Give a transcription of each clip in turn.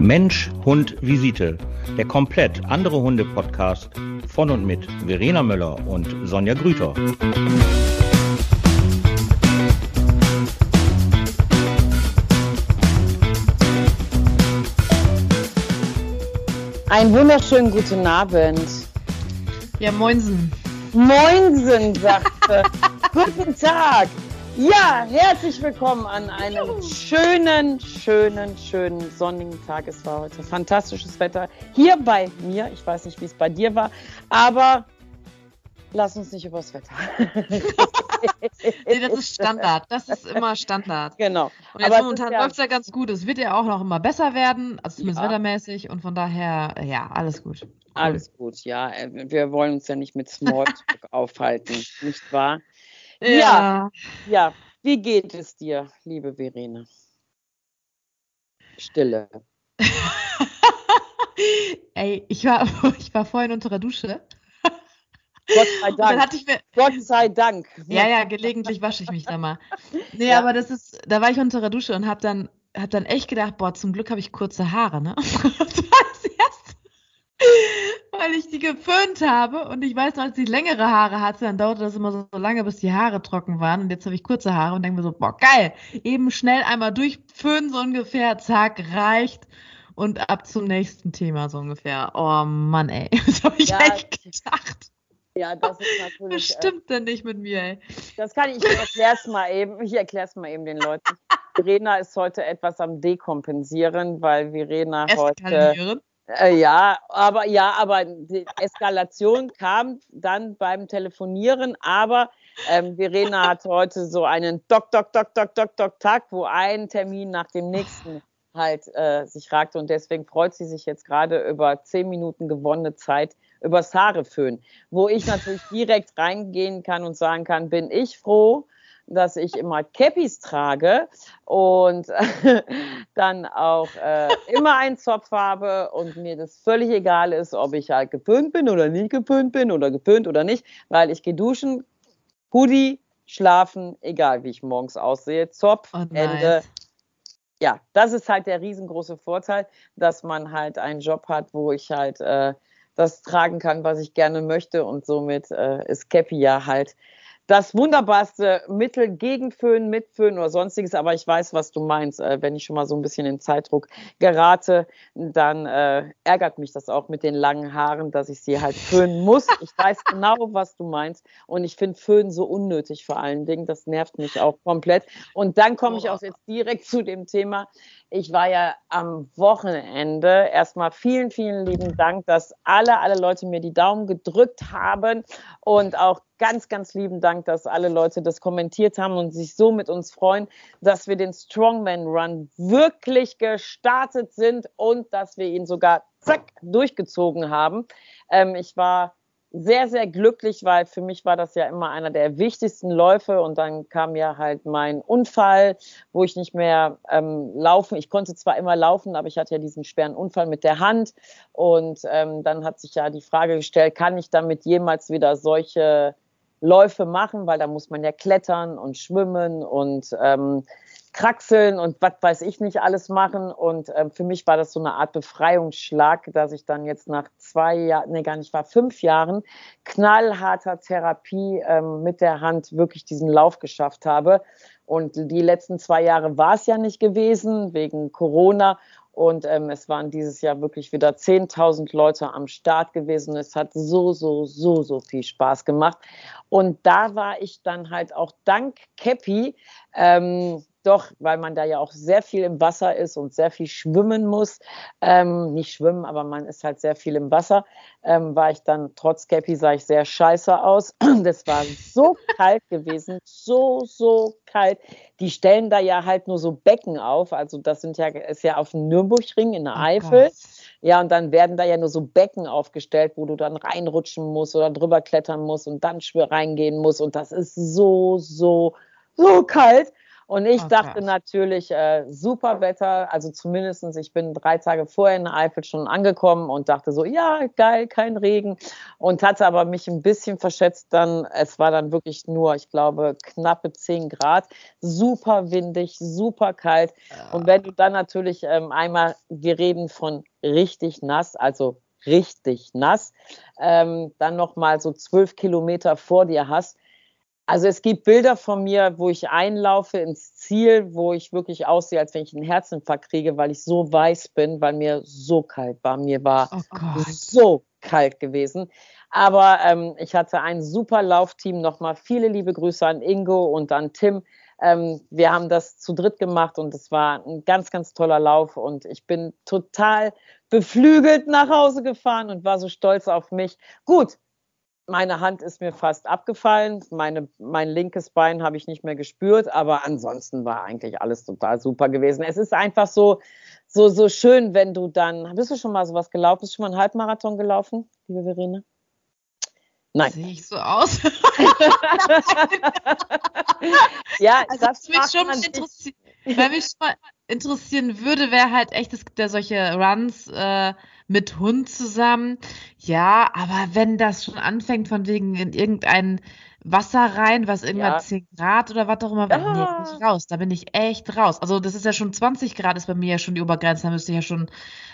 Mensch, Hund, Visite. Der komplett andere Hunde-Podcast von und mit Verena Möller und Sonja Grüter. Einen wunderschönen guten Abend. Ja, moinsen. Moinsen, sagte. guten Tag. Ja, herzlich willkommen an einem schönen, schönen, schönen sonnigen Tag. Es war heute fantastisches Wetter hier bei mir. Ich weiß nicht, wie es bei dir war, aber lass uns nicht übers Wetter. nee, das ist Standard. Das ist immer Standard. Genau. Und jetzt aber momentan ja läuft es ja ganz gut. Es wird ja auch noch immer besser werden, also zumindest ja. wettermäßig. Und von daher, ja, alles gut. Cool. Alles gut, ja. Wir wollen uns ja nicht mit Smalltalk aufhalten, nicht wahr? Ja. ja. Wie geht es dir, liebe Verena? Stille. Ey, ich war, ich war vorhin unter der Dusche. Gott sei Dank. Mir, Gott sei Dank. Ja, ja, gelegentlich wasche ich mich da mal. Nee, ja. aber das ist, da war ich unter der Dusche und habe dann, hab dann echt gedacht, boah, zum Glück habe ich kurze Haare, ne? Weil ich die geföhnt habe und ich weiß noch, als ich längere Haare hatte, dann dauerte das immer so, lange, bis die Haare trocken waren und jetzt habe ich kurze Haare und denke mir so, boah, geil, eben schnell einmal durchföhnen so ungefähr, zack, reicht und ab zum nächsten Thema so ungefähr. Oh Mann, ey, das habe ich ja, echt gedacht. Ja, das ist natürlich. Was stimmt äh, denn nicht mit mir, ey? Das kann ich, ich erkläre es mal eben. Ich erkläre es mal eben den Leuten. Verena ist heute etwas am Dekompensieren, weil Verena heute äh, ja, aber ja, aber die Eskalation kam dann beim Telefonieren, aber ähm, Verena hat heute so einen Doc, Doc, Doc, Doc, Doc, Doc Tag, wo ein Termin nach dem nächsten halt äh, sich ragte. Und deswegen freut sie sich jetzt gerade über zehn Minuten gewonnene Zeit übers Haareföhn, wo ich natürlich direkt reingehen kann und sagen kann, bin ich froh, dass ich immer Cappies trage und dann auch äh, immer einen Zopf habe und mir das völlig egal ist, ob ich halt gepönt bin oder nicht gepönt bin oder gepönt oder nicht, weil ich gehe duschen, Hoodie, schlafen, egal wie ich morgens aussehe, Zopf, oh, Ende. Ja, das ist halt der riesengroße Vorteil, dass man halt einen Job hat, wo ich halt äh, das tragen kann, was ich gerne möchte und somit äh, ist Cappy ja halt das wunderbarste Mittel gegen Föhn, mit Föhn oder sonstiges, aber ich weiß, was du meinst. Äh, wenn ich schon mal so ein bisschen in Zeitdruck gerate, dann äh, ärgert mich das auch mit den langen Haaren, dass ich sie halt föhnen muss. Ich weiß genau, was du meinst und ich finde Föhn so unnötig vor allen Dingen. Das nervt mich auch komplett. Und dann komme ich auch jetzt direkt zu dem Thema. Ich war ja am Wochenende. Erstmal vielen, vielen lieben Dank, dass alle, alle Leute mir die Daumen gedrückt haben und auch ganz, ganz lieben Dank, dass alle Leute das kommentiert haben und sich so mit uns freuen, dass wir den Strongman Run wirklich gestartet sind und dass wir ihn sogar zack durchgezogen haben. Ähm, ich war sehr, sehr glücklich, weil für mich war das ja immer einer der wichtigsten Läufe und dann kam ja halt mein Unfall, wo ich nicht mehr ähm, laufen. Ich konnte zwar immer laufen, aber ich hatte ja diesen schweren Unfall mit der Hand und ähm, dann hat sich ja die Frage gestellt, kann ich damit jemals wieder solche Läufe machen, weil da muss man ja klettern und schwimmen und ähm, kraxeln und was weiß ich nicht alles machen. Und ähm, für mich war das so eine Art Befreiungsschlag, dass ich dann jetzt nach zwei Jahren, nee, gar nicht, war fünf Jahren knallharter Therapie ähm, mit der Hand wirklich diesen Lauf geschafft habe. Und die letzten zwei Jahre war es ja nicht gewesen wegen Corona. Und ähm, es waren dieses Jahr wirklich wieder 10.000 Leute am Start gewesen. Es hat so, so, so, so viel Spaß gemacht. Und da war ich dann halt auch dank Cappy ähm, doch, weil man da ja auch sehr viel im Wasser ist und sehr viel schwimmen muss. Ähm, nicht schwimmen, aber man ist halt sehr viel im Wasser. Ähm, war ich dann, trotz Cappy sah ich sehr scheiße aus. Das war so kalt gewesen, so, so kalt. Die stellen da ja halt nur so Becken auf. Also das sind ja, ist ja auf dem Nürburgring in der oh Eifel. Gott. Ja, und dann werden da ja nur so Becken aufgestellt, wo du dann reinrutschen musst oder drüber klettern musst und dann reingehen musst. Und das ist so, so, so kalt. Und ich oh, dachte natürlich, äh, super Wetter, also zumindestens ich bin drei Tage vorher in Eifel schon angekommen und dachte so, ja, geil, kein Regen. Und hatte aber mich ein bisschen verschätzt dann, es war dann wirklich nur, ich glaube, knappe 10 Grad, super windig, super kalt. Ja. Und wenn du dann natürlich ähm, einmal, wir reden von richtig nass, also richtig nass, ähm, dann nochmal so zwölf Kilometer vor dir hast, also es gibt Bilder von mir, wo ich einlaufe ins Ziel, wo ich wirklich aussehe, als wenn ich einen Herzinfarkt kriege, weil ich so weiß bin, weil mir so kalt war. Mir war oh so kalt gewesen. Aber ähm, ich hatte ein super Laufteam. Nochmal viele liebe Grüße an Ingo und an Tim. Ähm, wir haben das zu dritt gemacht und es war ein ganz, ganz toller Lauf. Und ich bin total beflügelt nach Hause gefahren und war so stolz auf mich. Gut, meine Hand ist mir fast abgefallen, meine, mein linkes Bein habe ich nicht mehr gespürt, aber ansonsten war eigentlich alles total super gewesen. Es ist einfach so, so, so schön, wenn du dann, bist du schon mal sowas gelaufen? Bist du schon mal einen Halbmarathon gelaufen, liebe Verena? Nein. Sehe ich so aus? ja, also das mich schon mal interessieren, weil mich schon mal interessieren würde, wer halt echt, es gibt ja solche Runs, äh, mit Hund zusammen. Ja, aber wenn das schon anfängt von wegen in irgendein Wasser rein, was irgendwann ja. 10 Grad oder was auch immer, ja. nee, bin ich raus. Da bin ich echt raus. Also das ist ja schon 20 Grad, ist bei mir ja schon die Obergrenze. Da müsste ich ja schon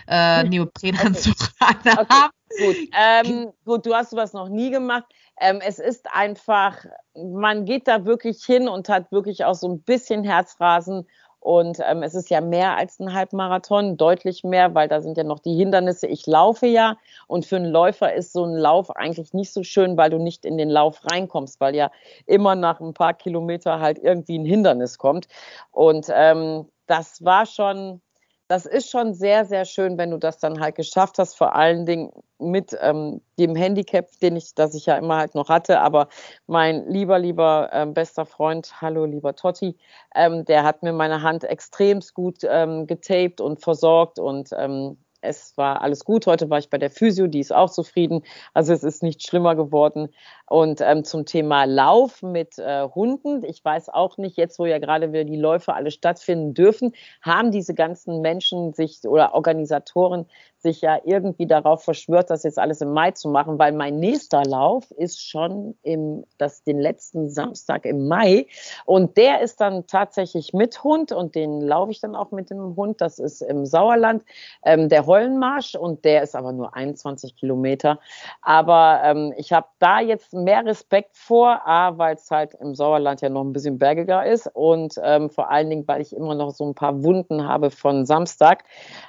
äh, Neoprenanzug okay. haben. Gut. Ähm, gut, du hast sowas noch nie gemacht. Ähm, es ist einfach, man geht da wirklich hin und hat wirklich auch so ein bisschen Herzrasen und ähm, es ist ja mehr als ein Halbmarathon, deutlich mehr, weil da sind ja noch die Hindernisse. Ich laufe ja und für einen Läufer ist so ein Lauf eigentlich nicht so schön, weil du nicht in den Lauf reinkommst, weil ja immer nach ein paar Kilometer halt irgendwie ein Hindernis kommt. Und ähm, das war schon, das ist schon sehr, sehr schön, wenn du das dann halt geschafft hast, vor allen Dingen mit ähm, dem Handicap, den ich, das ich ja immer halt noch hatte. Aber mein lieber, lieber ähm, bester Freund, hallo lieber Totti, ähm, der hat mir meine Hand extremst gut ähm, getaped und versorgt und ähm, es war alles gut. Heute war ich bei der Physio, die ist auch zufrieden. Also es ist nicht schlimmer geworden. Und ähm, zum Thema Lauf mit äh, Hunden, ich weiß auch nicht, jetzt wo ja gerade wieder die Läufe alle stattfinden dürfen, haben diese ganzen Menschen sich oder Organisatoren sich ja irgendwie darauf verschwört, das jetzt alles im Mai zu machen, weil mein nächster Lauf ist schon im, das, den letzten Samstag im Mai. Und der ist dann tatsächlich mit Hund und den laufe ich dann auch mit dem Hund. Das ist im Sauerland ähm, der Heulenmarsch. Und der ist aber nur 21 Kilometer. Aber ähm, ich habe da jetzt mehr Respekt vor, A, weil es halt im Sauerland ja noch ein bisschen bergiger ist und ähm, vor allen Dingen, weil ich immer noch so ein paar Wunden habe von Samstag.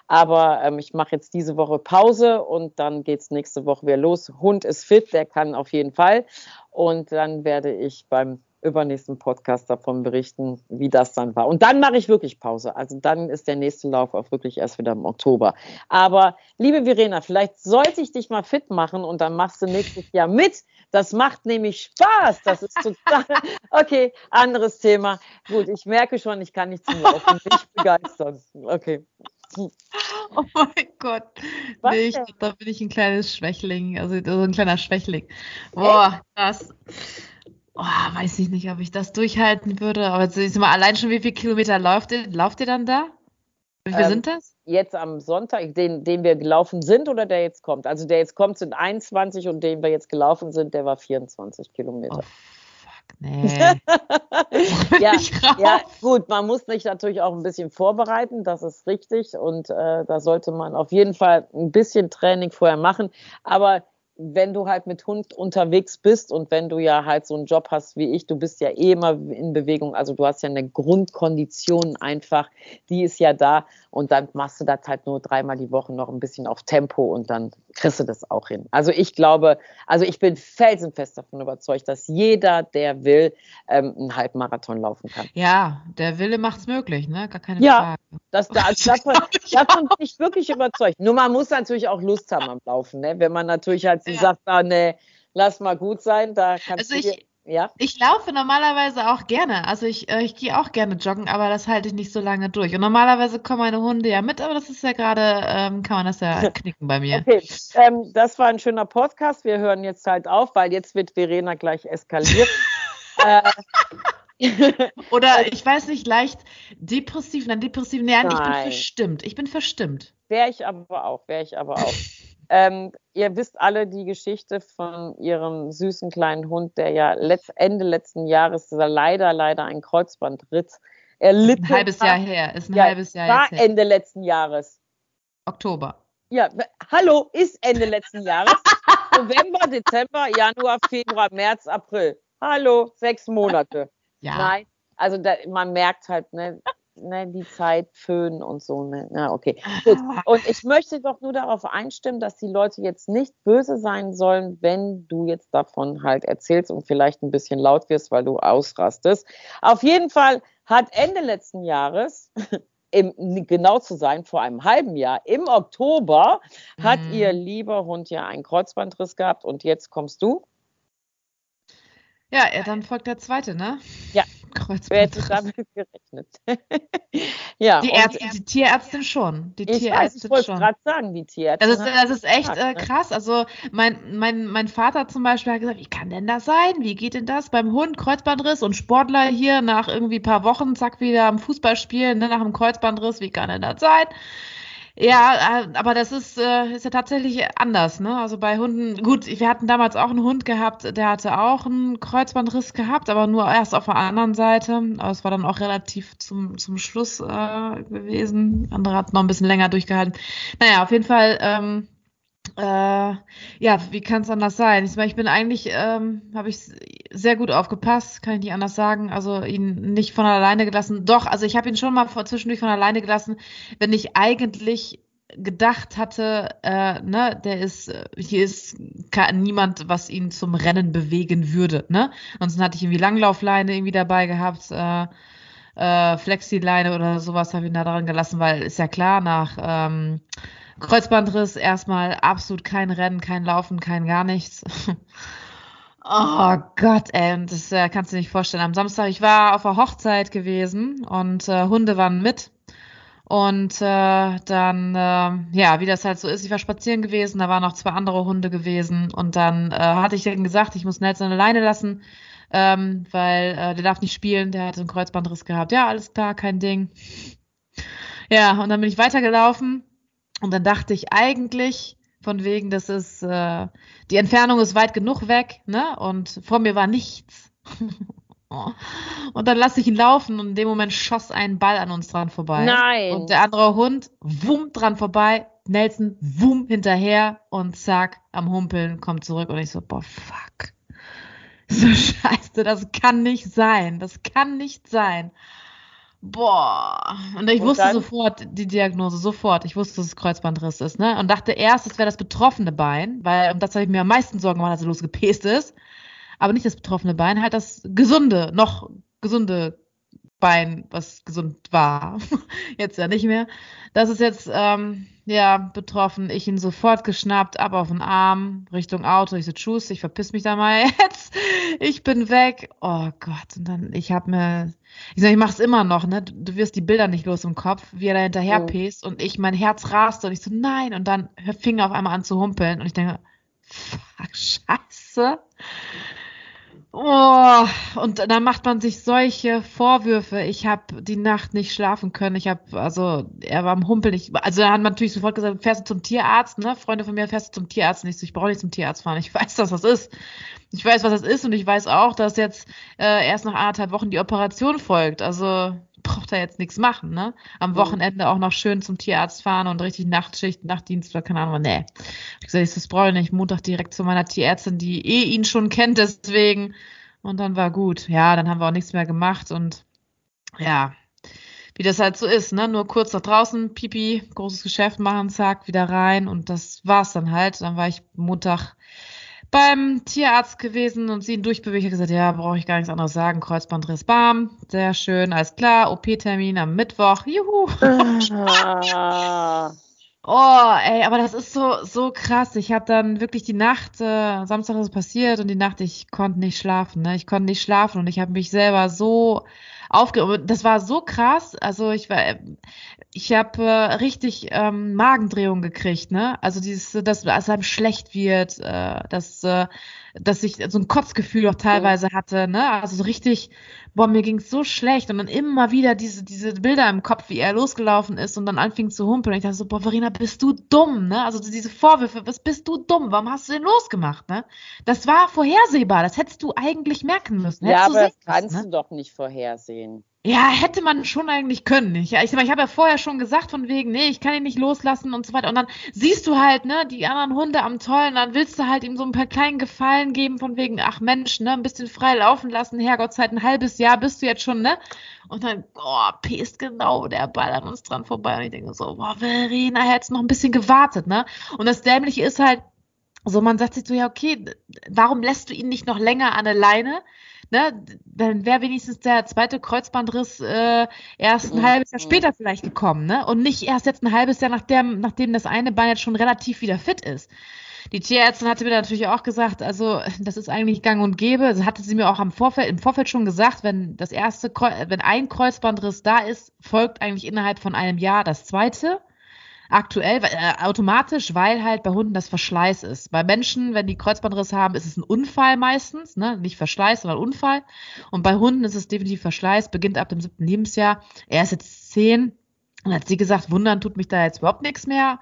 Aber ähm, ich mache jetzt diese Woche Pause und dann geht es nächste Woche wieder los. Hund ist fit, der kann auf jeden Fall. Und dann werde ich beim übernächsten Podcast davon berichten, wie das dann war. Und dann mache ich wirklich Pause. Also dann ist der nächste Lauf auch wirklich erst wieder im Oktober. Aber liebe Verena, vielleicht sollte ich dich mal fit machen und dann machst du nächstes Jahr mit. Das macht nämlich Spaß. Das ist total. Okay, anderes Thema. Gut, ich merke schon, ich kann nicht zum Laufen nicht begeistern. Okay. Oh mein Gott. nee, ich, da bin ich ein kleines Schwächling, also so ein kleiner Schwächling. Boah, das. Oh, weiß ich nicht, ob ich das durchhalten würde. Aber jetzt ist mal allein schon, wie viele Kilometer lauft ihr, lauft ihr dann da? Wie viele ähm, sind das? Jetzt am Sonntag, den, den wir gelaufen sind oder der jetzt kommt? Also der jetzt kommt, sind 21 und den wir jetzt gelaufen sind, der war 24 Kilometer. Oh, Nee. ja, ja, gut, man muss sich natürlich auch ein bisschen vorbereiten, das ist richtig. Und äh, da sollte man auf jeden Fall ein bisschen Training vorher machen. Aber wenn du halt mit Hund unterwegs bist und wenn du ja halt so einen Job hast wie ich, du bist ja eh immer in Bewegung, also du hast ja eine Grundkondition einfach, die ist ja da und dann machst du das halt nur dreimal die Woche noch ein bisschen auf Tempo und dann kriegst du das auch hin. Also ich glaube, also ich bin felsenfest davon überzeugt, dass jeder, der will, ähm, einen Halbmarathon laufen kann. Ja, der Wille macht es möglich, ne? Gar keine ja, Frage. Das, also davon, davon bin ich wirklich überzeugt. Nur man muss natürlich auch Lust haben am Laufen, ne? Wenn man natürlich halt ja. sagt, ah, nee, lass mal gut sein, da kannst also ich, ja. Ich laufe normalerweise auch gerne. Also ich, äh, ich gehe auch gerne joggen, aber das halte ich nicht so lange durch. Und normalerweise kommen meine Hunde ja mit, aber das ist ja gerade, ähm, kann man das ja knicken bei mir. Okay, ähm, das war ein schöner Podcast. Wir hören jetzt halt auf, weil jetzt wird Verena gleich eskalieren. äh, Oder ich weiß nicht, leicht depressiv, nein, depressiv, nein, nein. ich bin verstimmt. Ich bin verstimmt. Wäre ich aber auch, wäre ich aber auch. Ähm, ihr wisst alle die Geschichte von ihrem süßen kleinen Hund, der ja letzt, Ende letzten Jahres leider, leider ein Kreuzbandritt erlitten Ein halbes Jahr her, ist ein ja, halbes Jahr war Ende letzten Jahres. Oktober. Ja, hallo, ist Ende letzten Jahres. November, Dezember, Januar, Februar, März, April. Hallo, sechs Monate. Ja. Nein, also da, man merkt halt, ne, ne, die Zeit, Föhn und so. Ne? Ja, okay. Gut. Und ich möchte doch nur darauf einstimmen, dass die Leute jetzt nicht böse sein sollen, wenn du jetzt davon halt erzählst und vielleicht ein bisschen laut wirst, weil du ausrastest. Auf jeden Fall hat Ende letzten Jahres im, genau zu sein, vor einem halben Jahr, im Oktober, hat mhm. ihr lieber Hund ja einen Kreuzbandriss gehabt und jetzt kommst du. Ja, dann folgt der zweite, ne? Ja, Wer hätte damit gerechnet? ja, die, Ärzte, die Tierärztin schon. Die ich Tierärztin weiß, ich wollte gerade sagen, die Tierärztin. Das ist, das ist echt äh, krass. Also mein, mein, mein Vater zum Beispiel hat gesagt, wie kann denn das sein? Wie geht denn das beim Hund? Kreuzbandriss und Sportler hier nach irgendwie paar Wochen, zack, wieder am Fußballspielen, ne, nach dem Kreuzbandriss, wie kann denn das sein? Ja, äh, aber das ist, äh, ist ja tatsächlich anders, ne? Also bei Hunden, gut, wir hatten damals auch einen Hund gehabt, der hatte auch einen Kreuzbandriss gehabt, aber nur erst auf der anderen Seite. Aber es war dann auch relativ zum, zum Schluss äh, gewesen. Andere hat noch ein bisschen länger durchgehalten. Naja, auf jeden Fall, ähm, äh, ja, wie kann es anders sein? Ich, meine, ich bin eigentlich, ähm, habe ich sehr gut aufgepasst, kann ich nicht anders sagen. Also ihn nicht von alleine gelassen. Doch, also ich habe ihn schon mal zwischendurch von alleine gelassen, wenn ich eigentlich gedacht hatte, äh, ne, der ist, hier ist niemand, was ihn zum Rennen bewegen würde, ne? Ansonsten hatte ich irgendwie Langlaufleine irgendwie dabei gehabt, äh, äh, Flexileine oder sowas habe ich ihn da dran gelassen, weil ist ja klar, nach ähm, Kreuzbandriss erstmal absolut kein Rennen, kein Laufen, kein gar nichts. oh Gott, ey, das äh, kannst du nicht vorstellen. Am Samstag, ich war auf der Hochzeit gewesen und äh, Hunde waren mit. Und äh, dann, äh, ja, wie das halt so ist, ich war spazieren gewesen, da waren noch zwei andere Hunde gewesen und dann äh, hatte ich dann gesagt, ich muss Nelson alleine lassen, ähm, weil äh, der darf nicht spielen, der hat einen Kreuzbandriss gehabt. Ja, alles klar, kein Ding. Ja, und dann bin ich weitergelaufen und dann dachte ich eigentlich, von wegen, das ist, äh, die Entfernung ist weit genug weg, ne? Und vor mir war nichts. und dann lasse ich ihn laufen und in dem Moment schoss ein Ball an uns dran vorbei. Nein. Und der andere Hund, wumm, dran vorbei. Nelson, wumm, hinterher und zack, am Humpeln, kommt zurück und ich so, boah, fuck. So scheiße, das kann nicht sein. Das kann nicht sein. Boah. Und ich und wusste dann? sofort die Diagnose, sofort. Ich wusste, dass es Kreuzbandriss ist, ne? Und dachte erst, es wäre das betroffene Bein, weil um das habe ich mir am meisten Sorgen gemacht, als er losgepest ist. Aber nicht das betroffene Bein, halt das gesunde, noch gesunde Bein, was gesund war. jetzt ja nicht mehr. Das ist jetzt, ähm, ja, betroffen. Ich ihn sofort geschnappt, ab auf den Arm, Richtung Auto. Ich so, tschüss, ich verpiss mich da mal jetzt. Ich bin weg. Oh Gott. Und dann, ich hab mir, ich sag, ich mach's immer noch, ne? Du wirst die Bilder nicht los im Kopf, wie er da hinterher oh. pest und ich, mein Herz raste und ich so, nein. Und dann fing er auf einmal an zu humpeln und ich denke, fuck, scheiße. Oh, und dann macht man sich solche Vorwürfe. Ich habe die Nacht nicht schlafen können. Ich habe, also, er war am Humpeln. Ich, also, da hat man natürlich sofort gesagt, fährst du zum Tierarzt, ne? Freunde von mir, fährst du zum Tierarzt? nicht so, ich brauche nicht zum Tierarzt fahren. Ich weiß, dass das ist. Ich weiß, was das ist und ich weiß auch, dass jetzt äh, erst nach anderthalb Wochen die Operation folgt. Also, braucht er jetzt nichts machen, ne? Am Wochenende auch noch schön zum Tierarzt fahren und richtig Nachtschicht, Nachtdienst oder keine Ahnung. Nee. Ich gesagt, ich das brauche ich nicht. Montag direkt zu meiner Tierärztin, die eh ihn schon kennt, deswegen. Und dann war gut. Ja, dann haben wir auch nichts mehr gemacht und ja, wie das halt so ist, ne? Nur kurz nach draußen, Pipi, großes Geschäft machen, zack, wieder rein und das war's dann halt. Dann war ich Montag beim Tierarzt gewesen und sie ihn durchbewegt hat gesagt, ja, brauche ich gar nichts anderes sagen. Kreuzbandriss, bam, sehr schön, alles klar. OP-Termin am Mittwoch, juhu. Ah. oh, ey, aber das ist so so krass. Ich habe dann wirklich die Nacht, äh, Samstag ist es passiert und die Nacht, ich konnte nicht schlafen. Ne? Ich konnte nicht schlafen und ich habe mich selber so aufge... Das war so krass. Also ich war ich habe äh, richtig ähm, Magendrehung gekriegt, ne? Also dieses, dass, dass einem schlecht wird, äh, dass, äh, dass ich so ein Kotzgefühl auch teilweise hatte, ne? Also so richtig, boah, mir ging's so schlecht und dann immer wieder diese, diese Bilder im Kopf, wie er losgelaufen ist und dann anfing zu humpeln. Und ich dachte so, boah, Verena, bist du dumm, ne? Also diese Vorwürfe, was bist du dumm? Warum hast du denn losgemacht, ne? Das war vorhersehbar, das hättest du eigentlich merken müssen. Ja, aber das kannst ne? du doch nicht vorhersehen. Ja, hätte man schon eigentlich können. Ich, ich, ich habe ja vorher schon gesagt, von wegen, nee, ich kann ihn nicht loslassen und so weiter. Und dann siehst du halt, ne, die anderen Hunde am Tollen, dann willst du halt ihm so ein paar kleinen Gefallen geben, von wegen, ach Mensch, ne, ein bisschen frei laufen lassen, Herrgott, seit ein halbes Jahr bist du jetzt schon, ne? Und dann, oh, pest genau der Ball an uns dran vorbei. Und ich denke so, boah, Verena, hätte noch ein bisschen gewartet, ne? Und das Dämliche ist halt, so man sagt sich so, ja, okay, warum lässt du ihn nicht noch länger an der Leine? Ne, dann wäre wenigstens der zweite Kreuzbandriss äh, erst ein halbes Jahr später vielleicht gekommen, ne? Und nicht erst jetzt ein halbes Jahr, nachdem, nachdem das eine Bein jetzt schon relativ wieder fit ist. Die Tierärztin hatte mir natürlich auch gesagt, also das ist eigentlich gang und gäbe. Das hatte sie mir auch am Vorfeld, im Vorfeld schon gesagt, wenn das erste, wenn ein Kreuzbandriss da ist, folgt eigentlich innerhalb von einem Jahr das zweite aktuell äh, automatisch, weil halt bei Hunden das Verschleiß ist. Bei Menschen, wenn die Kreuzbandriss haben, ist es ein Unfall meistens, ne? nicht Verschleiß, sondern Unfall. Und bei Hunden ist es definitiv Verschleiß, beginnt ab dem siebten Lebensjahr. Er ist jetzt zehn, und hat sie gesagt, wundern tut mich da jetzt überhaupt nichts mehr.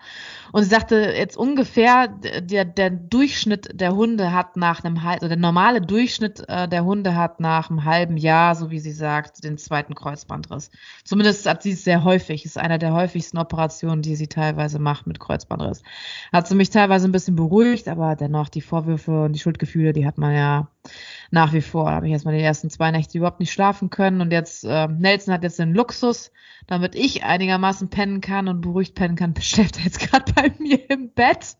Und sie sagte jetzt ungefähr, der, der Durchschnitt der Hunde hat nach einem halben, also der normale Durchschnitt äh, der Hunde hat nach einem halben Jahr, so wie sie sagt, den zweiten Kreuzbandriss. Zumindest hat sie es sehr häufig. Ist einer der häufigsten Operationen, die sie teilweise macht mit Kreuzbandriss. Hat sie mich teilweise ein bisschen beruhigt, aber dennoch die Vorwürfe und die Schuldgefühle, die hat man ja nach wie vor. Da habe ich erstmal die ersten zwei Nächte überhaupt nicht schlafen können. Und jetzt, äh, Nelson hat jetzt den Luxus, damit ich einigermaßen pennen kann und beruhigt pennen kann, schläft er jetzt gerade bei mir im Bett.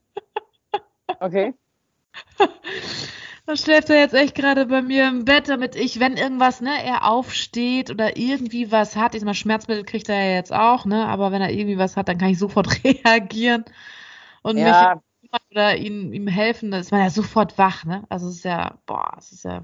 Okay. Da schläft er jetzt echt gerade bei mir im Bett, damit ich, wenn irgendwas, ne, er aufsteht oder irgendwie was hat, ich sag mal, Schmerzmittel kriegt er ja jetzt auch, ne, aber wenn er irgendwie was hat, dann kann ich sofort reagieren und ja. mich oder ihn, ihm helfen, dann ist man ja sofort wach, ne, also es ist ja, boah, es ist ja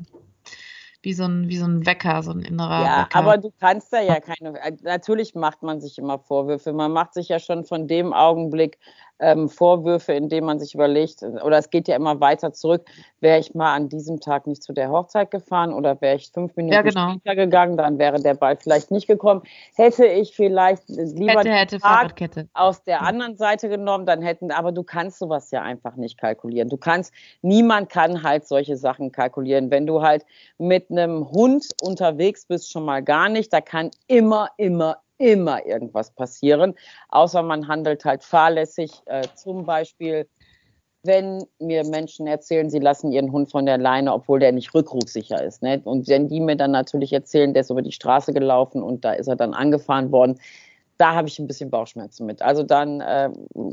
wie so ein, wie so ein Wecker, so ein innerer ja, Wecker. aber du kannst da ja keine, natürlich macht man sich immer Vorwürfe. Man macht sich ja schon von dem Augenblick ähm, Vorwürfe, indem man sich überlegt, oder es geht ja immer weiter zurück, wäre ich mal an diesem Tag nicht zu der Hochzeit gefahren oder wäre ich fünf Minuten ja, genau. später gegangen, dann wäre der Ball vielleicht nicht gekommen. Hätte ich vielleicht lieber hätte, hätte, aus der anderen Seite genommen, dann hätten, aber du kannst sowas ja einfach nicht kalkulieren. Du kannst, niemand kann halt solche Sachen kalkulieren. Wenn du halt mit einem Hund unterwegs bist, schon mal gar nicht, da kann immer, immer, immer irgendwas passieren, außer man handelt halt fahrlässig. Äh, zum Beispiel, wenn mir Menschen erzählen, sie lassen ihren Hund von der Leine, obwohl der nicht rückrufsicher ist. Ne? Und wenn die mir dann natürlich erzählen, der ist über die Straße gelaufen und da ist er dann angefahren worden, da habe ich ein bisschen Bauchschmerzen mit. Also dann, äh,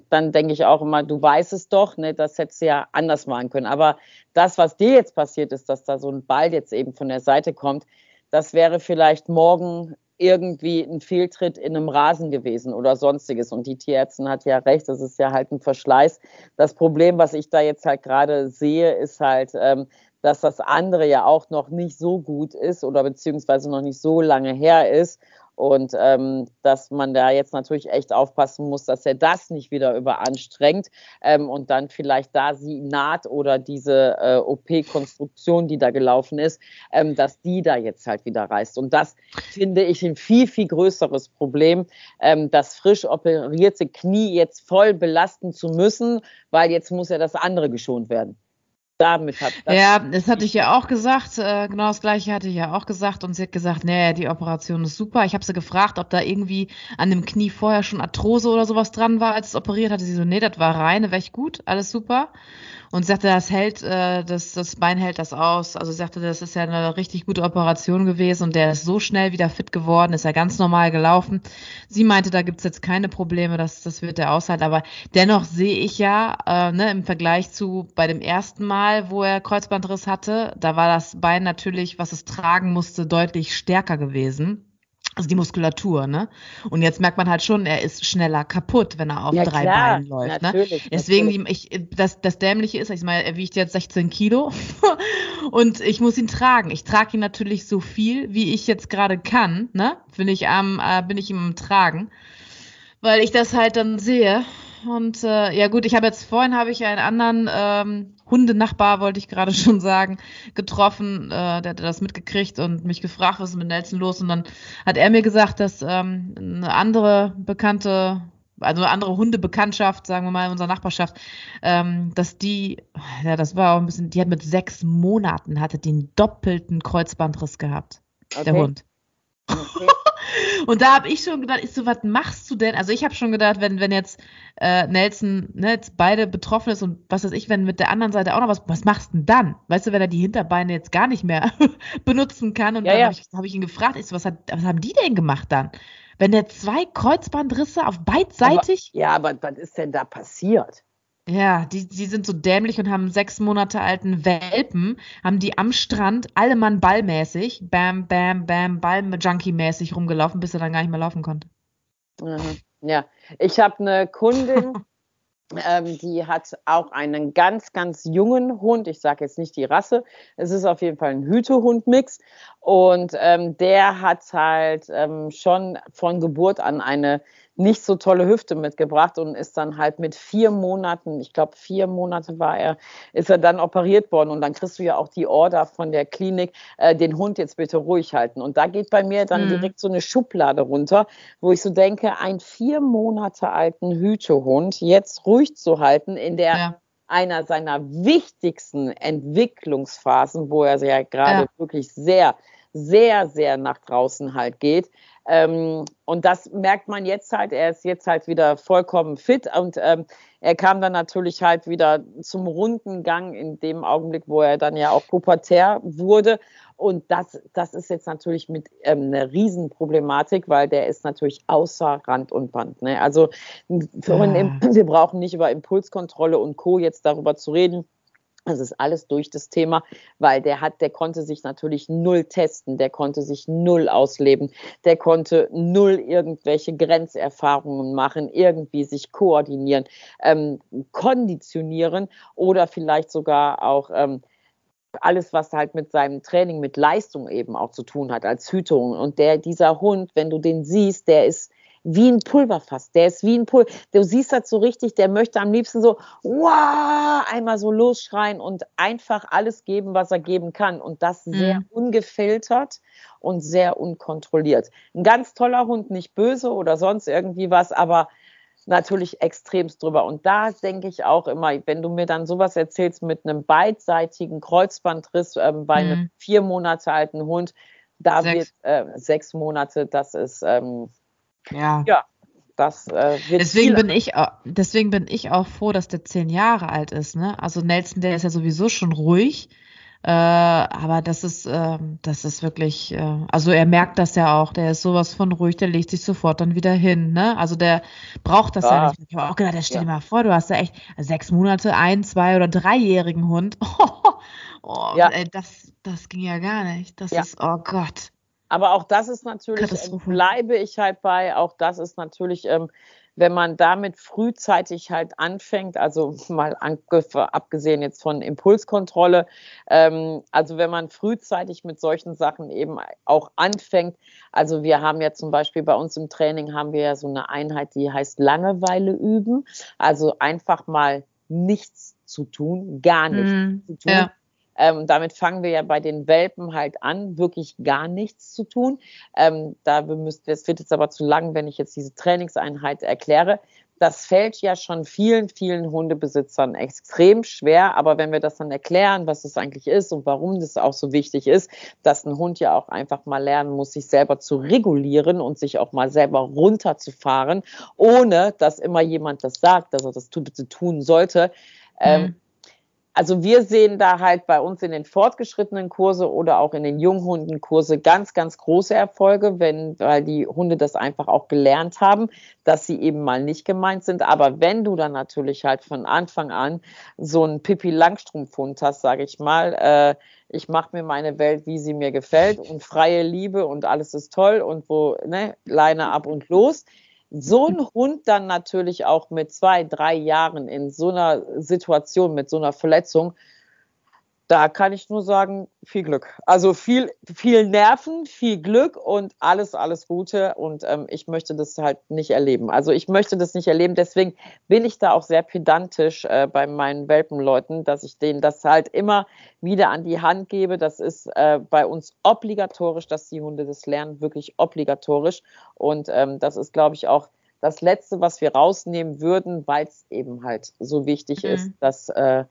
dann denke ich auch immer, du weißt es doch, ne, das hättest du ja anders machen können. Aber das, was dir jetzt passiert ist, dass da so ein Ball jetzt eben von der Seite kommt, das wäre vielleicht morgen irgendwie ein Fehltritt in einem Rasen gewesen oder sonstiges. Und die Tierärztin hat ja recht, das ist ja halt ein Verschleiß. Das Problem, was ich da jetzt halt gerade sehe, ist halt, ähm, dass das andere ja auch noch nicht so gut ist oder beziehungsweise noch nicht so lange her ist und ähm, dass man da jetzt natürlich echt aufpassen muss, dass er das nicht wieder überanstrengt ähm, und dann vielleicht da sie naht oder diese äh, OP-Konstruktion, die da gelaufen ist, ähm, dass die da jetzt halt wieder reißt. Und das finde ich ein viel, viel größeres Problem, ähm, das frisch operierte Knie jetzt voll belasten zu müssen, weil jetzt muss ja das andere geschont werden damit hat. Ja, das hatte ich ja auch gesagt. Äh, genau das gleiche hatte ich ja auch gesagt. Und sie hat gesagt, nee, die Operation ist super. Ich habe sie gefragt, ob da irgendwie an dem Knie vorher schon Arthrose oder sowas dran war, als es operiert hatte. Sie so, nee, das war reine, wäre gut, alles super und sagte, das hält, äh, das, das Bein hält das aus. Also sagte, das ist ja eine richtig gute Operation gewesen und der ist so schnell wieder fit geworden, ist ja ganz normal gelaufen. Sie meinte, da gibt's jetzt keine Probleme, das, das wird er aushalten. Aber dennoch sehe ich ja, äh, ne, im Vergleich zu bei dem ersten Mal, wo er Kreuzbandriss hatte, da war das Bein natürlich, was es tragen musste, deutlich stärker gewesen. Also die Muskulatur, ne? Und jetzt merkt man halt schon, er ist schneller kaputt, wenn er auf ja, drei klar, Beinen läuft. Ne? Deswegen, natürlich. ich, das, das Dämliche ist, ich meine, er wiegt jetzt 16 Kilo und ich muss ihn tragen. Ich trage ihn natürlich so viel, wie ich jetzt gerade kann, ne? Bin ich am, äh, bin ich ihm am Tragen. weil ich das halt dann sehe. Und äh, ja gut, ich habe jetzt vorhin habe ich einen anderen ähm, Hundenachbar, wollte ich gerade schon sagen, getroffen. Äh, der hat das mitgekriegt und mich gefragt, was ist mit Nelson los? Und dann hat er mir gesagt, dass ähm, eine andere bekannte, also eine andere Hundebekanntschaft, sagen wir mal, in unserer Nachbarschaft, ähm, dass die, ja, das war auch ein bisschen, die hat mit sechs Monaten hatte den doppelten Kreuzbandriss gehabt. Okay. Der Hund. Okay. Und da habe ich schon gedacht, ich so, was machst du denn? Also ich habe schon gedacht, wenn, wenn jetzt äh, Nelson ne, jetzt beide betroffen ist und was weiß ich, wenn mit der anderen Seite auch noch was, was machst du denn dann? Weißt du, wenn er die Hinterbeine jetzt gar nicht mehr benutzen kann und ja, dann ja. habe ich, hab ich, ihn gefragt, ich so, was, hat, was haben die denn gemacht dann? Wenn der zwei Kreuzbandrisse auf beidseitig? Aber, ja, aber was ist denn da passiert? Ja, die, die sind so dämlich und haben sechs Monate alten Welpen, haben die am Strand alle Mann ballmäßig, bam, bam, bam, Ball-Junkie-mäßig rumgelaufen, bis er dann gar nicht mehr laufen konnte. Ja, ich habe eine Kundin, ähm, die hat auch einen ganz, ganz jungen Hund. Ich sage jetzt nicht die Rasse. Es ist auf jeden Fall ein Hütehund-Mix. Und ähm, der hat halt ähm, schon von Geburt an eine nicht so tolle Hüfte mitgebracht und ist dann halt mit vier Monaten, ich glaube vier Monate war er, ist er dann operiert worden und dann kriegst du ja auch die Order von der Klinik, äh, den Hund jetzt bitte ruhig halten. Und da geht bei mir dann mhm. direkt so eine Schublade runter, wo ich so denke, einen vier Monate alten Hütehund jetzt ruhig zu halten in der ja einer seiner wichtigsten Entwicklungsphasen, wo er ja gerade ja. wirklich sehr, sehr, sehr nach draußen halt geht, ähm, und das merkt man jetzt halt. Er ist jetzt halt wieder vollkommen fit und ähm, er kam dann natürlich halt wieder zum runden Gang in dem Augenblick, wo er dann ja auch pubertär wurde. Und das, das ist jetzt natürlich mit ähm, einer Riesenproblematik, weil der ist natürlich außer Rand und Band. Ne? Also ja. wir brauchen nicht über Impulskontrolle und Co. jetzt darüber zu reden das ist alles durch das Thema, weil der hat, der konnte sich natürlich null testen, der konnte sich null ausleben, der konnte null irgendwelche Grenzerfahrungen machen, irgendwie sich koordinieren, ähm, konditionieren oder vielleicht sogar auch ähm, alles, was halt mit seinem Training, mit Leistung eben auch zu tun hat, als Hütung. Und der, dieser Hund, wenn du den siehst, der ist, wie ein Pulverfass. Der ist wie ein Pulver. Du siehst das so richtig, der möchte am liebsten so, wow, einmal so losschreien und einfach alles geben, was er geben kann. Und das sehr mhm. ungefiltert und sehr unkontrolliert. Ein ganz toller Hund, nicht böse oder sonst irgendwie was, aber natürlich extremst drüber. Und da denke ich auch immer, wenn du mir dann sowas erzählst mit einem beidseitigen Kreuzbandriss ähm, bei mhm. einem vier Monate alten Hund, da sechs. wird äh, sechs Monate, das ist ähm, ja. Ja. Das, äh, deswegen bin ich deswegen bin ich auch froh, dass der zehn Jahre alt ist. Ne? Also Nelson, der ist ja sowieso schon ruhig, äh, aber das ist äh, das ist wirklich, äh, also er merkt das ja auch. Der ist sowas von ruhig, der legt sich sofort dann wieder hin. Ne? Also der braucht das ja, ja nicht. Ich habe auch gedacht, stell ja. dir mal vor, du hast da echt sechs Monate, ein, zwei oder dreijährigen Hund. oh, ja. ey, das das ging ja gar nicht. Das ja. ist oh Gott. Aber auch das ist natürlich, äh, bleibe ich halt bei, auch das ist natürlich, ähm, wenn man damit frühzeitig halt anfängt, also mal abgesehen jetzt von Impulskontrolle, ähm, also wenn man frühzeitig mit solchen Sachen eben auch anfängt, also wir haben ja zum Beispiel bei uns im Training haben wir ja so eine Einheit, die heißt Langeweile üben, also einfach mal nichts zu tun, gar nichts mm, zu tun. Ja. Ähm, damit fangen wir ja bei den Welpen halt an, wirklich gar nichts zu tun. Ähm, da müsst, das wird jetzt aber zu lang, wenn ich jetzt diese Trainingseinheit erkläre. Das fällt ja schon vielen, vielen Hundebesitzern extrem schwer. Aber wenn wir das dann erklären, was es eigentlich ist und warum das auch so wichtig ist, dass ein Hund ja auch einfach mal lernen muss, sich selber zu regulieren und sich auch mal selber runterzufahren, ohne dass immer jemand das sagt, dass er das bitte tun sollte. Ähm, mhm. Ähm, also wir sehen da halt bei uns in den fortgeschrittenen Kurse oder auch in den Junghundenkurse ganz, ganz große Erfolge, wenn, weil die Hunde das einfach auch gelernt haben, dass sie eben mal nicht gemeint sind. Aber wenn du dann natürlich halt von Anfang an so einen Pippi Langstrumpf-Hund hast, sage ich mal, äh, ich mache mir meine Welt, wie sie mir gefällt und freie Liebe und alles ist toll und wo, ne, Leine ab und los so ein Hund dann natürlich auch mit zwei, drei Jahren in so einer Situation, mit so einer Verletzung, da kann ich nur sagen, viel Glück. Also viel, viel Nerven, viel Glück und alles, alles Gute. Und ähm, ich möchte das halt nicht erleben. Also ich möchte das nicht erleben. Deswegen bin ich da auch sehr pedantisch äh, bei meinen Welpenleuten, dass ich denen das halt immer wieder an die Hand gebe. Das ist äh, bei uns obligatorisch, dass die Hunde das lernen, wirklich obligatorisch. Und ähm, das ist, glaube ich, auch das Letzte, was wir rausnehmen würden, weil es eben halt so wichtig mhm. ist, dass äh,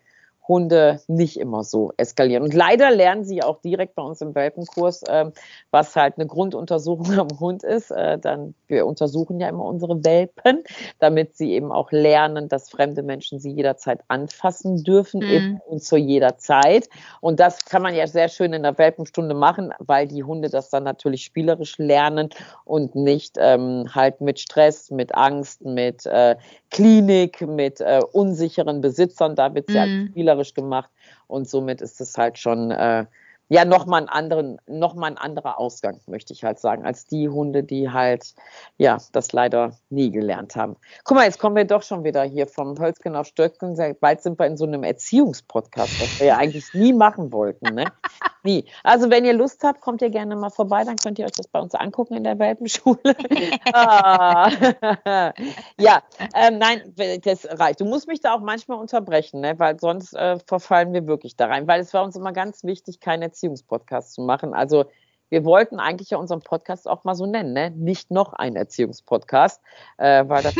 Hunde nicht immer so eskalieren. Und leider lernen sie auch direkt bei uns im Welpenkurs, äh, was halt eine Grunduntersuchung am Hund ist. Äh, dann, wir untersuchen ja immer unsere Welpen, damit sie eben auch lernen, dass fremde Menschen sie jederzeit anfassen dürfen mhm. und zu jeder Zeit. Und das kann man ja sehr schön in der Welpenstunde machen, weil die Hunde das dann natürlich spielerisch lernen und nicht ähm, halt mit Stress, mit Angst, mit äh, Klinik, mit äh, unsicheren Besitzern. Da wird sie mhm. halt spielerisch spielerisch gemacht und somit ist es halt schon äh, ja nochmal einen anderen, noch mal ein anderer Ausgang, möchte ich halt sagen, als die Hunde, die halt ja das leider nie gelernt haben. Guck mal, jetzt kommen wir doch schon wieder hier vom Hölzgen auf Stöcken. Bald sind wir in so einem Erziehungspodcast, was wir ja eigentlich nie machen wollten. Ne? Nie. Also wenn ihr Lust habt, kommt ihr gerne mal vorbei, dann könnt ihr euch das bei uns angucken in der Welpenschule. ah. ja, ähm, nein, das reicht. Du musst mich da auch manchmal unterbrechen, ne? weil sonst äh, verfallen wir wirklich da rein, weil es war uns immer ganz wichtig, keine Erziehungspodcast zu machen. Also wir wollten eigentlich ja unseren Podcast auch mal so nennen, ne? Nicht noch ein Erziehungspodcast, äh, weil das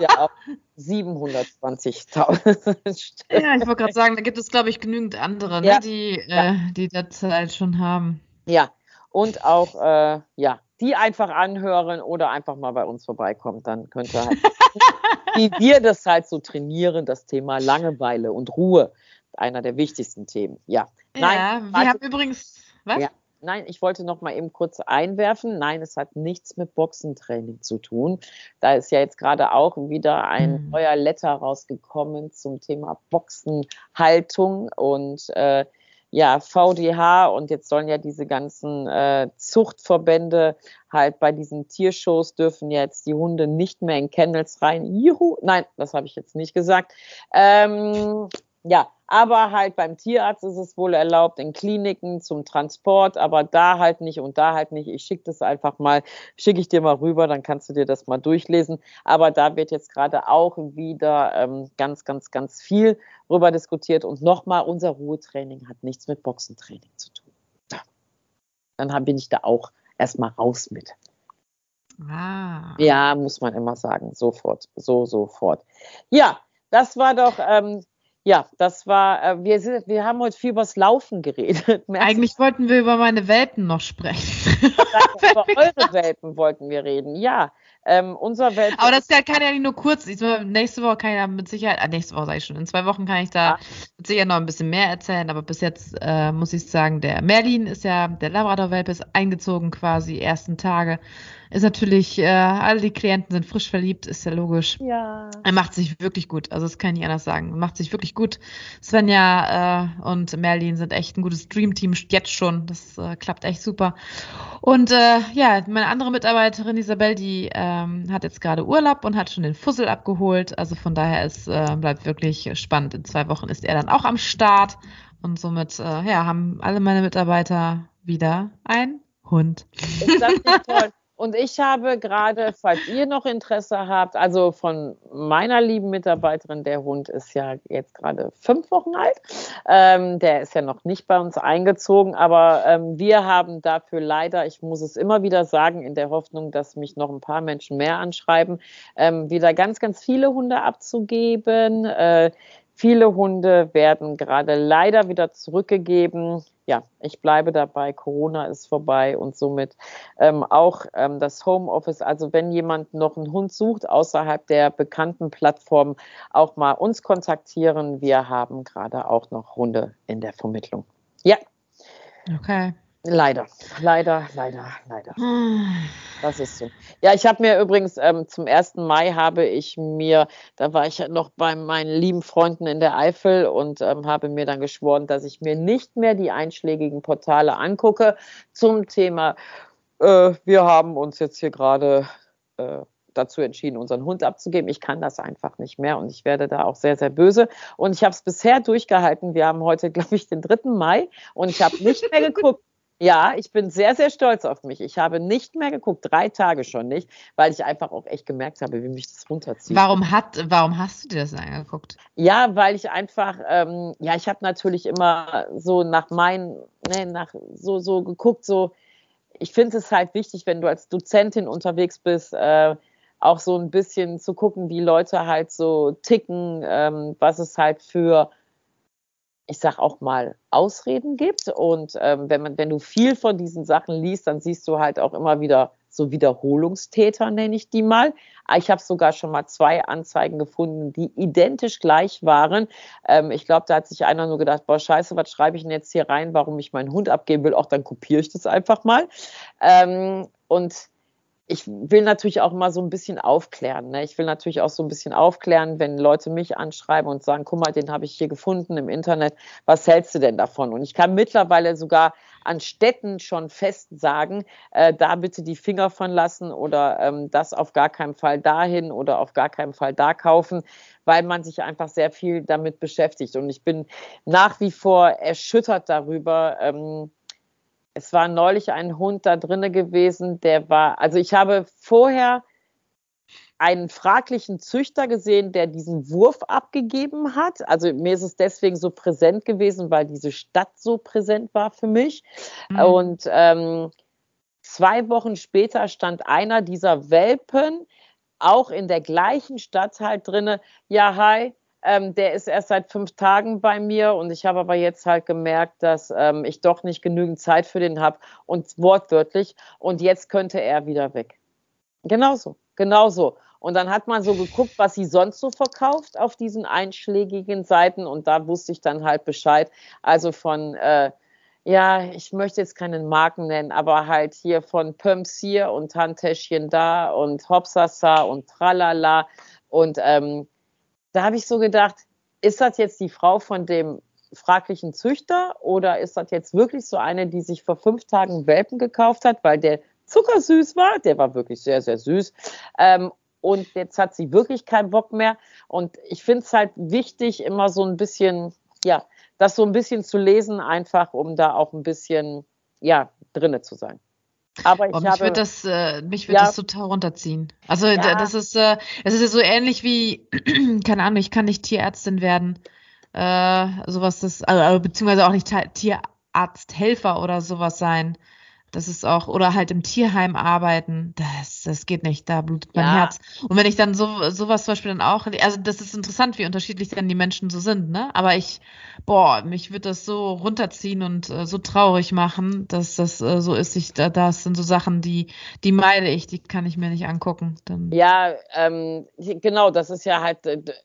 ja auch 720.000 Ja, ich wollte gerade sagen, da gibt es, glaube ich, genügend andere, ne? ja. die, äh, ja. die derzeit schon haben. Ja, und auch, äh, ja, die einfach anhören oder einfach mal bei uns vorbeikommen. Dann könnt ihr halt, wie wir das halt so trainieren, das Thema Langeweile und Ruhe einer der wichtigsten Themen. Ja. Nein, ja, wir haben übrigens. Was? Ja. Nein, ich wollte noch mal eben kurz einwerfen. Nein, es hat nichts mit Boxentraining zu tun. Da ist ja jetzt gerade auch wieder ein mhm. neuer Letter rausgekommen zum Thema Boxenhaltung und äh, ja, VDH und jetzt sollen ja diese ganzen äh, Zuchtverbände halt bei diesen Tiershows dürfen jetzt die Hunde nicht mehr in Kennels rein. Juhu! Nein, das habe ich jetzt nicht gesagt. Ähm, ja, aber halt beim Tierarzt ist es wohl erlaubt, in Kliniken zum Transport, aber da halt nicht und da halt nicht. Ich schicke das einfach mal, schicke ich dir mal rüber, dann kannst du dir das mal durchlesen. Aber da wird jetzt gerade auch wieder ähm, ganz, ganz, ganz viel rüber diskutiert. Und nochmal, unser Ruhetraining hat nichts mit Boxentraining zu tun. Ja. Dann bin ich da auch erstmal raus mit. Ah. Ja, muss man immer sagen. Sofort, so, sofort. Ja, das war doch ähm, ja, das war, äh, wir, sind, wir haben heute viel übers Laufen geredet. Eigentlich wollten wir über meine Welpen noch sprechen. über eure Welpen wollten wir reden, ja. Ähm, unser Welpen. Aber das kann ja nicht nur kurz. Ich, nächste Woche kann ich ja mit Sicherheit, äh, nächste Woche sage ich schon, in zwei Wochen kann ich da ja. mit Sicherheit noch ein bisschen mehr erzählen. Aber bis jetzt äh, muss ich sagen, der Merlin ist ja, der Labrador-Welpe ist eingezogen quasi, ersten Tage ist natürlich, äh, alle die Klienten sind frisch verliebt, ist ja logisch. Ja. Er macht sich wirklich gut, also das kann ich nicht anders sagen. Er macht sich wirklich gut. Svenja äh, und Merlin sind echt ein gutes Dreamteam jetzt schon. Das äh, klappt echt super. Und äh, ja, meine andere Mitarbeiterin Isabel, die ähm, hat jetzt gerade Urlaub und hat schon den Fussel abgeholt. Also von daher ist äh, bleibt wirklich spannend. In zwei Wochen ist er dann auch am Start und somit äh, ja haben alle meine Mitarbeiter wieder ein Hund. Ist das nicht toll? Und ich habe gerade, falls ihr noch Interesse habt, also von meiner lieben Mitarbeiterin, der Hund ist ja jetzt gerade fünf Wochen alt. Ähm, der ist ja noch nicht bei uns eingezogen, aber ähm, wir haben dafür leider, ich muss es immer wieder sagen, in der Hoffnung, dass mich noch ein paar Menschen mehr anschreiben, ähm, wieder ganz, ganz viele Hunde abzugeben. Äh, Viele Hunde werden gerade leider wieder zurückgegeben. Ja, ich bleibe dabei. Corona ist vorbei und somit ähm, auch ähm, das Homeoffice. Also wenn jemand noch einen Hund sucht außerhalb der bekannten Plattform, auch mal uns kontaktieren. Wir haben gerade auch noch Hunde in der Vermittlung. Ja. Okay. Leider, leider, leider, leider. Das ist so. Ja, ich habe mir übrigens ähm, zum 1. Mai habe ich mir, da war ich noch bei meinen lieben Freunden in der Eifel und ähm, habe mir dann geschworen, dass ich mir nicht mehr die einschlägigen Portale angucke zum Thema, äh, wir haben uns jetzt hier gerade äh, dazu entschieden, unseren Hund abzugeben. Ich kann das einfach nicht mehr und ich werde da auch sehr, sehr böse. Und ich habe es bisher durchgehalten. Wir haben heute, glaube ich, den 3. Mai und ich habe nicht mehr geguckt. Ja, ich bin sehr, sehr stolz auf mich. Ich habe nicht mehr geguckt, drei Tage schon nicht, weil ich einfach auch echt gemerkt habe, wie mich das runterzieht. Warum, hat, warum hast du dir das angeguckt? Ja, weil ich einfach, ähm, ja, ich habe natürlich immer so nach meinen, ne, nach so, so geguckt, so, ich finde es halt wichtig, wenn du als Dozentin unterwegs bist, äh, auch so ein bisschen zu gucken, wie Leute halt so ticken, ähm, was es halt für ich sag auch mal, Ausreden gibt. Und ähm, wenn man, wenn du viel von diesen Sachen liest, dann siehst du halt auch immer wieder so Wiederholungstäter, nenne ich die mal. Ich habe sogar schon mal zwei Anzeigen gefunden, die identisch gleich waren. Ähm, ich glaube, da hat sich einer nur gedacht, boah, scheiße, was schreibe ich denn jetzt hier rein, warum ich meinen Hund abgeben will? Auch dann kopiere ich das einfach mal. Ähm, und ich will natürlich auch mal so ein bisschen aufklären. Ne? Ich will natürlich auch so ein bisschen aufklären, wenn Leute mich anschreiben und sagen, guck mal, den habe ich hier gefunden im Internet. Was hältst du denn davon? Und ich kann mittlerweile sogar an Städten schon fest sagen, äh, da bitte die Finger von lassen oder ähm, das auf gar keinen Fall dahin oder auf gar keinen Fall da kaufen, weil man sich einfach sehr viel damit beschäftigt. Und ich bin nach wie vor erschüttert darüber, ähm, es war neulich ein Hund da drinne gewesen, der war, also ich habe vorher einen fraglichen Züchter gesehen, der diesen Wurf abgegeben hat. Also mir ist es deswegen so präsent gewesen, weil diese Stadt so präsent war für mich. Mhm. Und ähm, zwei Wochen später stand einer dieser Welpen auch in der gleichen Stadt halt drinne. Ja, hi, ähm, der ist erst seit fünf Tagen bei mir und ich habe aber jetzt halt gemerkt, dass ähm, ich doch nicht genügend Zeit für den habe und wortwörtlich und jetzt könnte er wieder weg. Genauso, genauso. Und dann hat man so geguckt, was sie sonst so verkauft auf diesen einschlägigen Seiten und da wusste ich dann halt Bescheid. Also von, äh, ja, ich möchte jetzt keinen Marken nennen, aber halt hier von Pumps hier und Handtäschchen da und Hopsasa und Tralala und ähm, da habe ich so gedacht, ist das jetzt die Frau von dem fraglichen Züchter oder ist das jetzt wirklich so eine, die sich vor fünf Tagen Welpen gekauft hat, weil der zuckersüß war? Der war wirklich sehr, sehr süß. Ähm, und jetzt hat sie wirklich keinen Bock mehr. Und ich finde es halt wichtig, immer so ein bisschen, ja, das so ein bisschen zu lesen, einfach um da auch ein bisschen, ja, drinne zu sein. Aber ich oh, mich habe, wird das, äh, mich wird ja, das total runterziehen. Also ja. das ist, äh, es ist ja so ähnlich wie, keine Ahnung, ich kann nicht Tierärztin werden, äh, sowas das, also, beziehungsweise auch nicht Tierarzthelfer oder sowas sein. Das ist auch, oder halt im Tierheim arbeiten, das, das geht nicht, da blutet mein ja. Herz. Und wenn ich dann so sowas zum Beispiel dann auch, also das ist interessant, wie unterschiedlich dann die Menschen so sind, ne? Aber ich, boah, mich wird das so runterziehen und äh, so traurig machen, dass das äh, so ist. Ich, da, das sind so Sachen, die, die meide ich, die kann ich mir nicht angucken. Dann. Ja, ähm, genau, das ist ja halt,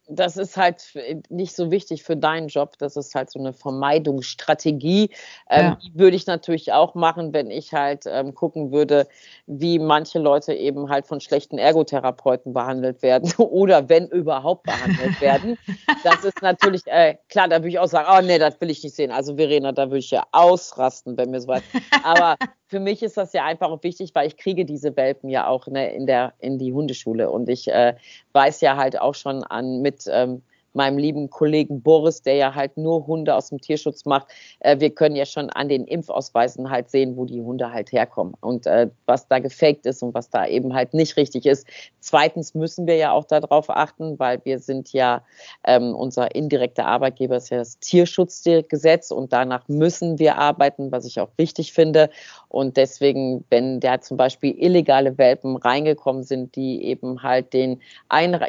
das ist halt nicht so wichtig für deinen Job. Das ist halt so eine Vermeidungsstrategie. Ähm, ja. Die würde ich natürlich auch machen, wenn ich halt halt ähm, gucken würde, wie manche Leute eben halt von schlechten Ergotherapeuten behandelt werden oder wenn überhaupt behandelt werden. Das ist natürlich, äh, klar, da würde ich auch sagen, oh nee, das will ich nicht sehen. Also Verena, da würde ich ja ausrasten, wenn mir so weit. Aber für mich ist das ja einfach auch wichtig, weil ich kriege diese Welpen ja auch ne, in, der, in die Hundeschule und ich äh, weiß ja halt auch schon an mit ähm, meinem lieben Kollegen Boris, der ja halt nur Hunde aus dem Tierschutz macht. Äh, wir können ja schon an den Impfausweisen halt sehen, wo die Hunde halt herkommen und äh, was da gefaked ist und was da eben halt nicht richtig ist. Zweitens müssen wir ja auch darauf achten, weil wir sind ja, ähm, unser indirekter Arbeitgeber ist ja das Tierschutzgesetz und danach müssen wir arbeiten, was ich auch wichtig finde. Und deswegen, wenn da zum Beispiel illegale Welpen reingekommen sind, die eben halt den,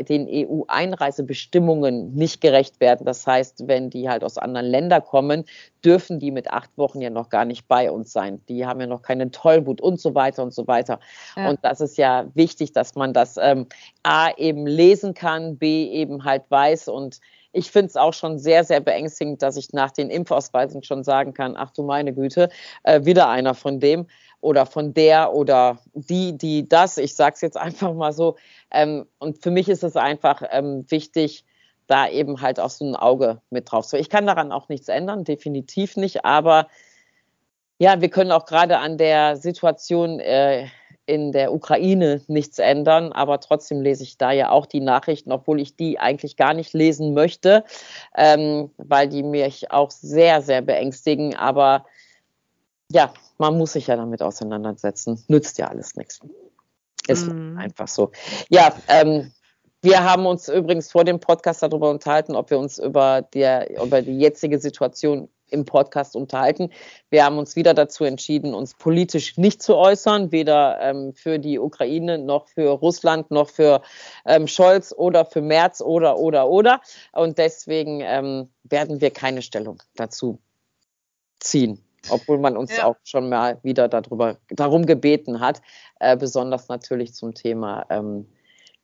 den EU-Einreisebestimmungen nicht gerecht werden. Das heißt, wenn die halt aus anderen Ländern kommen, dürfen die mit acht Wochen ja noch gar nicht bei uns sein. Die haben ja noch keinen Tollwut und so weiter und so weiter. Ja. Und das ist ja wichtig, dass man das ähm, A eben lesen kann, B eben halt weiß und ich finde es auch schon sehr, sehr beängstigend, dass ich nach den Impfausweisen schon sagen kann, ach du meine Güte, äh, wieder einer von dem oder von der oder die, die das. Ich sage es jetzt einfach mal so. Ähm, und für mich ist es einfach ähm, wichtig, da eben halt auch so ein Auge mit drauf zu. Ich kann daran auch nichts ändern, definitiv nicht, aber ja, wir können auch gerade an der Situation äh, in der Ukraine nichts ändern, aber trotzdem lese ich da ja auch die Nachrichten, obwohl ich die eigentlich gar nicht lesen möchte, ähm, weil die mich auch sehr, sehr beängstigen. Aber ja, man muss sich ja damit auseinandersetzen. Nützt ja alles nichts. Ist mm. einfach so. Ja, ähm, wir haben uns übrigens vor dem Podcast darüber unterhalten, ob wir uns über, der, über die jetzige Situation im Podcast unterhalten. Wir haben uns wieder dazu entschieden, uns politisch nicht zu äußern, weder ähm, für die Ukraine noch für Russland noch für ähm, Scholz oder für Merz oder oder oder. Und deswegen ähm, werden wir keine Stellung dazu ziehen obwohl man uns ja. auch schon mal wieder darüber, darum gebeten hat, äh, besonders natürlich zum Thema ähm,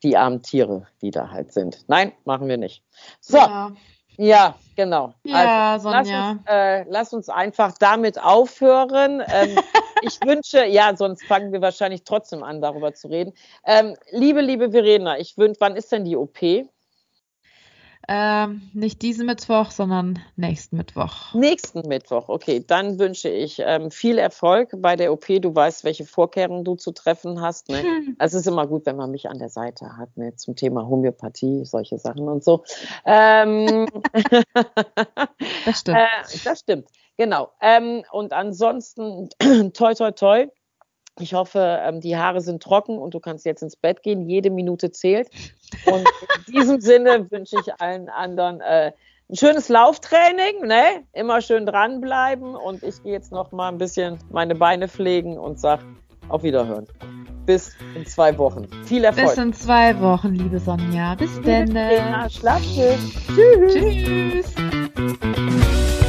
die armen Tiere, die da halt sind. Nein, machen wir nicht. So. Ja. Ja, genau. Ja, also, Sonja. Lass uns, äh, lass uns einfach damit aufhören. Ähm, ich wünsche, ja, sonst fangen wir wahrscheinlich trotzdem an, darüber zu reden. Ähm, liebe, liebe Verena, ich wünsche, wann ist denn die OP? Ähm, nicht diesen Mittwoch, sondern nächsten Mittwoch. Nächsten Mittwoch, okay. Dann wünsche ich ähm, viel Erfolg bei der OP. Du weißt, welche Vorkehrungen du zu treffen hast. Ne? Hm. Es ist immer gut, wenn man mich an der Seite hat, ne? zum Thema Homöopathie, solche Sachen und so. Ähm, das stimmt. Äh, das stimmt, genau. Ähm, und ansonsten, toi, toi, toi. Ich hoffe, ähm, die Haare sind trocken und du kannst jetzt ins Bett gehen. Jede Minute zählt. Und in diesem Sinne wünsche ich allen anderen äh, ein schönes Lauftraining, ne? Immer schön dranbleiben. Und ich gehe jetzt noch mal ein bisschen meine Beine pflegen und sage auf Wiederhören. Bis in zwei Wochen. Viel Erfolg. Bis in zwei Wochen, liebe Sonja. Bis dann. Schlaf schön. Tschüss. Tschüss.